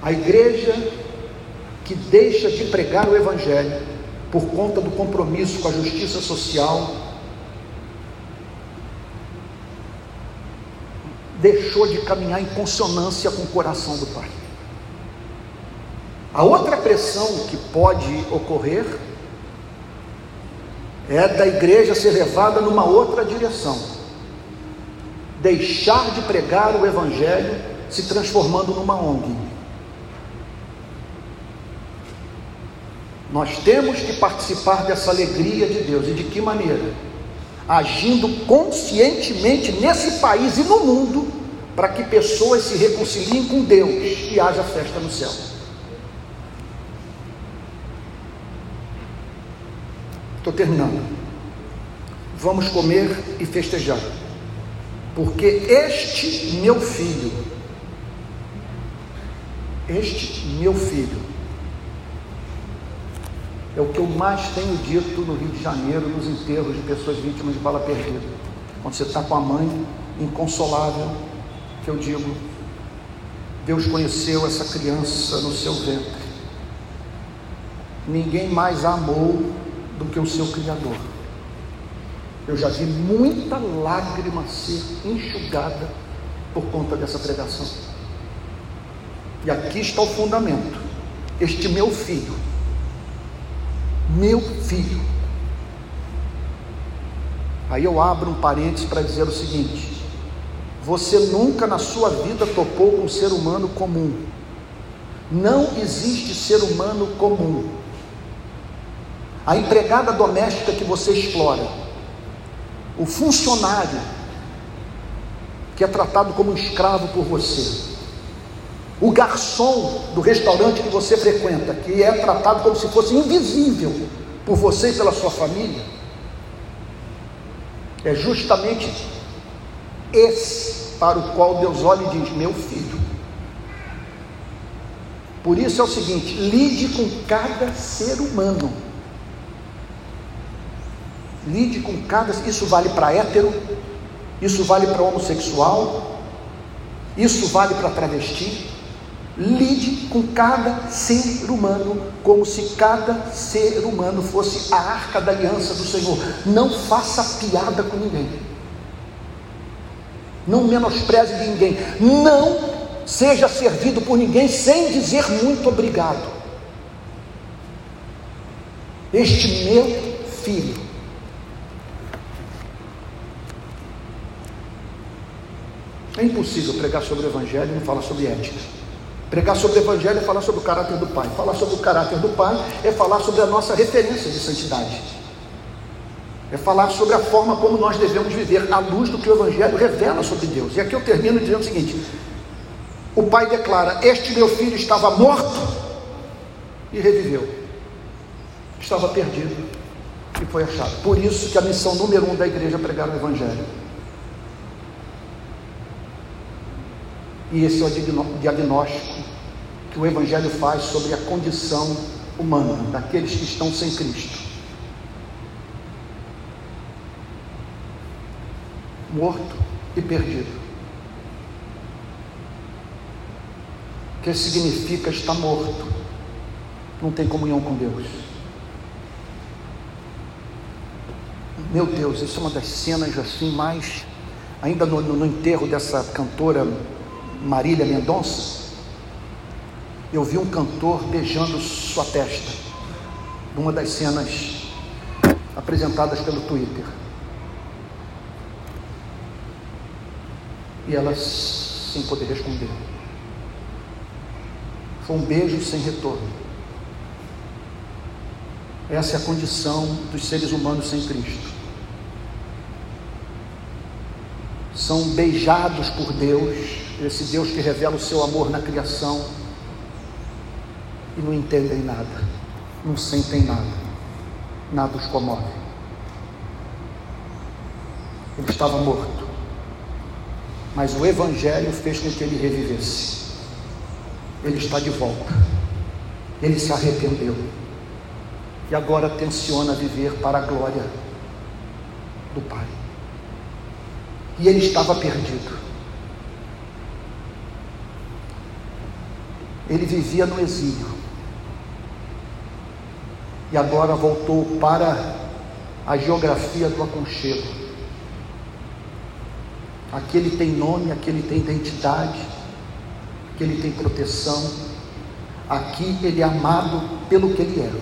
A igreja que deixa de pregar o Evangelho por conta do compromisso com a justiça social, deixou de caminhar em consonância com o coração do Pai. A outra pressão que pode ocorrer é da igreja ser levada numa outra direção. Deixar de pregar o evangelho se transformando numa ONG. Nós temos que participar dessa alegria de Deus e de que maneira? Agindo conscientemente nesse país e no mundo para que pessoas se reconciliem com Deus e haja festa no céu. Estou terminando. Vamos comer e festejar, porque este meu filho, este meu filho, é o que eu mais tenho dito no Rio de Janeiro, nos enterros de pessoas vítimas de bala perdida. Quando você está com a mãe inconsolável, que eu digo, Deus conheceu essa criança no seu ventre. Ninguém mais amou do que o seu Criador. Eu já vi muita lágrima ser enxugada por conta dessa pregação. E aqui está o fundamento. Este meu filho, meu filho. Aí eu abro um parênteses para dizer o seguinte: você nunca na sua vida topou com um ser humano comum. Não existe ser humano comum. a empregada doméstica que você explora, o funcionário que é tratado como um escravo por você, o garçom do restaurante que você frequenta, que é tratado como se fosse invisível por você e pela sua família, é justamente esse para o qual Deus olha e diz: Meu filho. Por isso é o seguinte: lide com cada ser humano. Lide com cada. Isso vale para hétero, isso vale para homossexual, isso vale para travesti. Lide com cada ser humano como se cada ser humano fosse a arca da aliança do Senhor. Não faça piada com ninguém. Não menospreze ninguém. Não seja servido por ninguém sem dizer muito obrigado. Este meu filho É impossível pregar sobre o Evangelho e não falar sobre ética. Pregar sobre o Evangelho é falar sobre o caráter do Pai. Falar sobre o caráter do Pai é falar sobre a nossa referência de santidade. É falar sobre a forma como nós devemos viver, à luz do que o Evangelho revela sobre Deus. E aqui eu termino dizendo o seguinte: o pai declara: Este meu filho estava morto e reviveu, estava perdido e foi achado. Por isso que a missão número um da igreja é pregar o Evangelho. E esse é o diagnóstico que o Evangelho faz sobre a condição humana daqueles que estão sem Cristo. Morto e perdido. O que significa estar morto? Não tem comunhão com Deus. Meu Deus, isso é uma das cenas assim mais. Ainda no, no enterro dessa cantora Marília Mendonça, eu vi um cantor beijando sua testa, numa das cenas apresentadas pelo Twitter. E ela sem poder responder. Foi um beijo sem retorno. Essa é a condição dos seres humanos sem Cristo. São beijados por Deus, esse Deus que revela o seu amor na criação e não entendem nada, não sentem nada, nada os comove. Ele estava morto, mas o Evangelho fez com que ele revivesse. Ele está de volta, ele se arrependeu e agora tenciona viver para a glória do Pai. E ele estava perdido ele vivia no exílio. E agora voltou para a geografia do aconchego. Aqui ele tem nome, aqui ele tem identidade, aqui ele tem proteção. Aqui ele é amado pelo que ele é.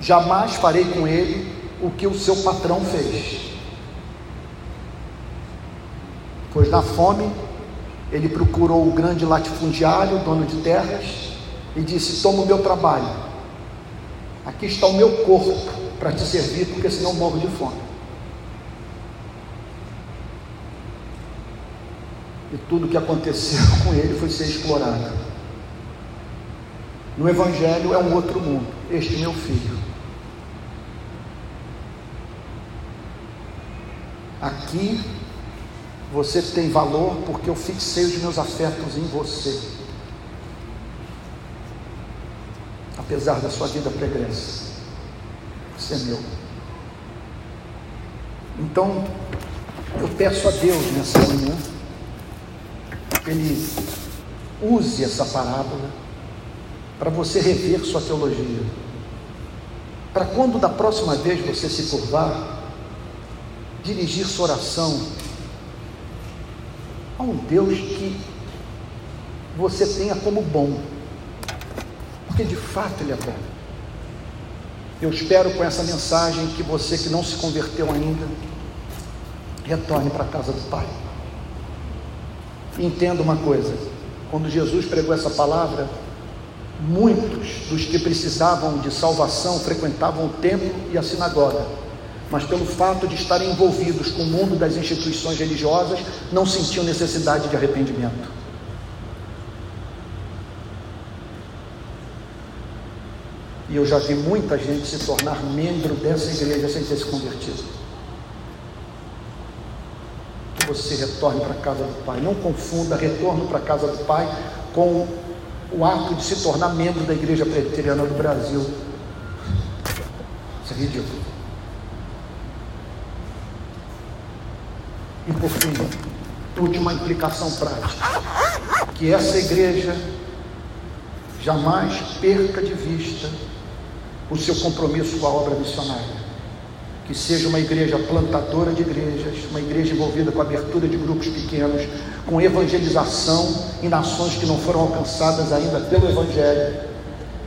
Jamais farei com ele o que o seu patrão fez. Pois na fome ele procurou o grande latifundiário, dono de terras, e disse: Toma o meu trabalho, aqui está o meu corpo para te servir, porque senão morro de fome. E tudo o que aconteceu com ele foi ser explorado. No Evangelho é um outro mundo, este meu filho. Aqui você tem valor porque eu fixei os meus afetos em você. Apesar da sua vida pregressa, você é meu. Então, eu peço a Deus nessa manhã que Ele use essa parábola para você rever sua teologia. Para quando da próxima vez você se curvar, dirigir sua oração a um Deus que você tenha como bom, porque de fato Ele é bom. Eu espero com essa mensagem que você que não se converteu ainda, retorne para a casa do Pai. Entenda uma coisa: quando Jesus pregou essa palavra, Muitos dos que precisavam de salvação frequentavam o templo e a sinagoga, mas pelo fato de estarem envolvidos com o mundo das instituições religiosas, não sentiam necessidade de arrependimento. E eu já vi muita gente se tornar membro dessa igreja sem ter se convertido. Que você retorne para a casa do Pai. Não confunda retorno para a casa do Pai com o ato de se tornar membro da Igreja Presbiteriana do Brasil. Isso é ridículo. E por fim, última implicação prática: que essa igreja jamais perca de vista o seu compromisso com a obra missionária. Que seja uma igreja plantadora de igrejas, uma igreja envolvida com abertura de grupos pequenos, com evangelização em nações que não foram alcançadas ainda pelo Evangelho,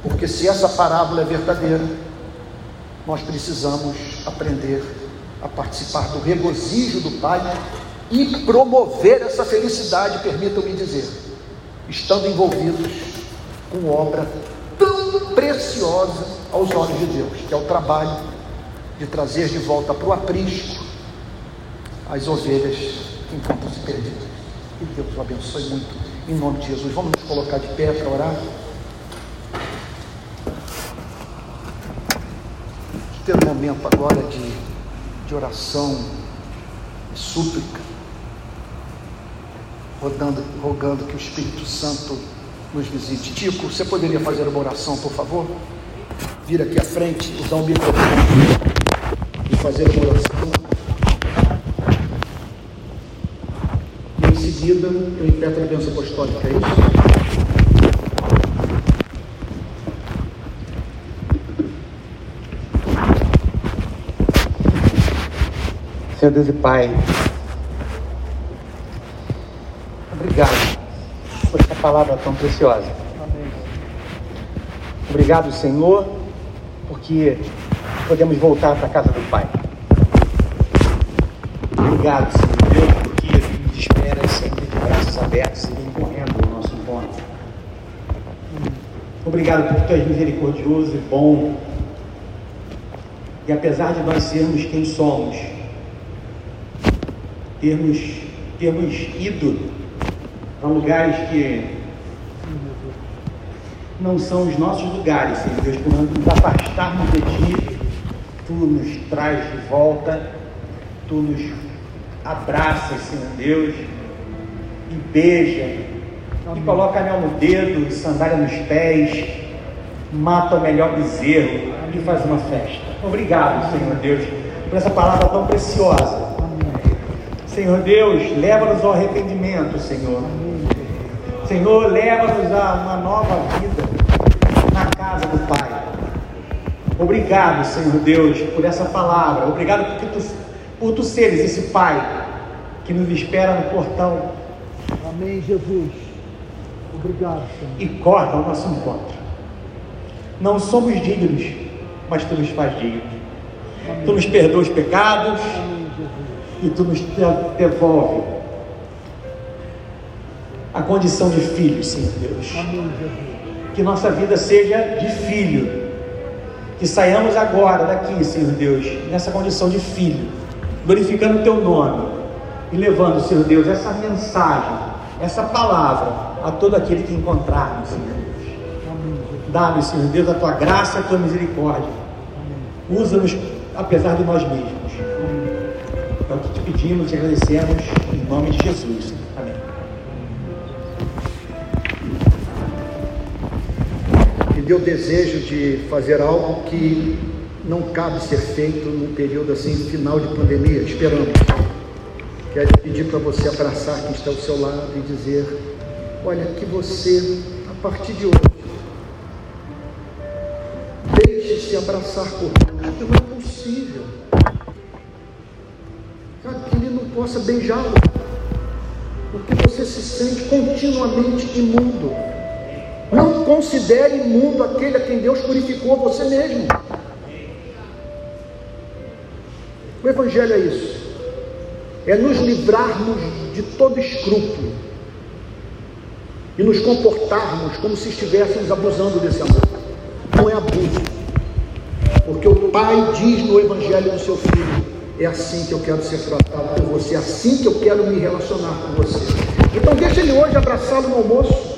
porque se essa parábola é verdadeira, nós precisamos aprender a participar do regozijo do Pai e promover essa felicidade, permitam-me dizer, estando envolvidos com obra tão preciosa aos olhos de Deus, que é o trabalho de trazer de volta para o aprisco as ovelhas que encontram-se perdidas. E Deus o abençoe muito, em nome de Jesus. Vamos nos colocar de pé para orar. Ter um momento agora de, de oração, de súplica, rodando, rogando que o Espírito Santo nos visite. Tico, você poderia fazer uma oração, por favor? Vir aqui à frente, usar o microfone e fazer uma oração. E em seguida eu impetro a bênção apostólica, é isso? Senhor Deus e Pai, obrigado por essa palavra tão preciosa. Obrigado, Senhor, porque podemos voltar para a casa do Pai. Obrigado, Senhor porque nos espera sempre de braços abertos e vem correndo ao nosso encontro. Obrigado por tu és misericordioso e bom. E apesar de nós sermos quem somos, termos, termos ido para lugares que não são os nossos lugares, Senhor Deus, por nos afastarmos de Ti, tu nos traz de volta, tu nos abraças, Senhor Deus, e beija, e coloca anel no dedo, sandália nos pés, mata o melhor bezerro e faz uma festa. Obrigado, Senhor Deus, por essa palavra tão preciosa. Senhor Deus, leva-nos ao arrependimento, Senhor. Senhor, leva-nos a uma nova vida na casa do Pai. Obrigado, Senhor Deus, por essa palavra. Obrigado porque tu, por tu seres esse Pai que nos espera no portão. Amém, Jesus. Obrigado, Senhor. E corta o nosso encontro. Não somos dignos, mas tu nos faz dignos. Amém. Tu nos perdoa os pecados Amém, e tu nos devolve a condição de filho, Senhor Deus. Que nossa vida seja de filho que saiamos agora daqui, Senhor Deus, nessa condição de filho, glorificando o Teu nome e levando, Senhor Deus, essa mensagem, essa palavra a todo aquele que encontrarmos, Senhor Deus. Dá-nos, Senhor Deus, a Tua graça e a Tua misericórdia. Usa-nos apesar de nós mesmos. É o que te pedimos e agradecemos em nome de Jesus. deu desejo de fazer algo que não cabe ser feito num período assim, final de pandemia, esperamos. Quero pedir para você abraçar quem está ao seu lado e dizer: olha, que você, a partir de hoje, deixe-se abraçar por Deus, porque não é possível. Sabe, que Ele não possa beijá-lo, porque você se sente continuamente imundo. Não considere imundo aquele a quem Deus purificou você mesmo. O Evangelho é isso. É nos livrarmos de todo escrúpulo. e nos comportarmos como se estivéssemos abusando desse amor. Não é abuso, porque o Pai diz no Evangelho do seu Filho: é assim que eu quero ser tratado por você, é assim que eu quero me relacionar com você. Então, deixa ele hoje abraçá-lo no almoço.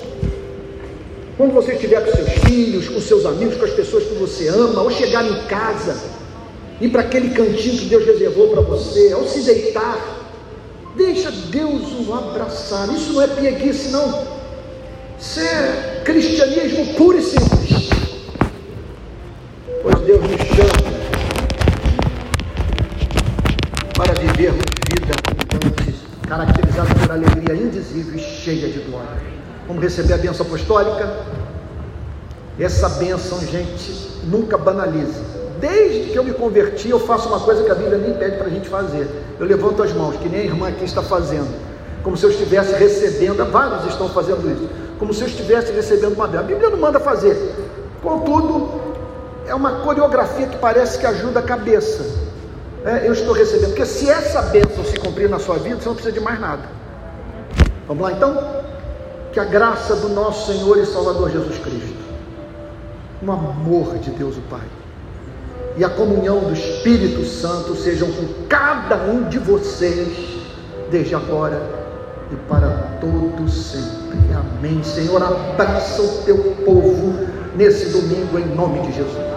Quando você estiver com seus filhos, com seus amigos, com as pessoas que você ama, ao chegar em casa, ir para aquele cantinho que Deus reservou para você, ao se deitar, deixa Deus o abraçar. Isso não é pieguice, não. Isso é cristianismo puro e simples. Vivermos vida abundante, caracterizada por alegria indizível e cheia de glória. Vamos receber a benção apostólica. Essa benção, gente, nunca banalize. Desde que eu me converti, eu faço uma coisa que a Bíblia nem pede para a gente fazer. Eu levanto as mãos, que nem a irmã aqui está fazendo. Como se eu estivesse recebendo, vários estão fazendo isso. Como se eu estivesse recebendo uma bênção. A Bíblia não manda fazer. Contudo, é uma coreografia que parece que ajuda a cabeça. É, eu estou recebendo. Porque se essa bênção se cumprir na sua vida, você não precisa de mais nada. Vamos lá então? que a graça do nosso Senhor e Salvador Jesus Cristo, o amor de Deus o Pai e a comunhão do Espírito Santo sejam com cada um de vocês, desde agora e para todo sempre. Amém. Senhor, abraça o teu povo nesse domingo em nome de Jesus.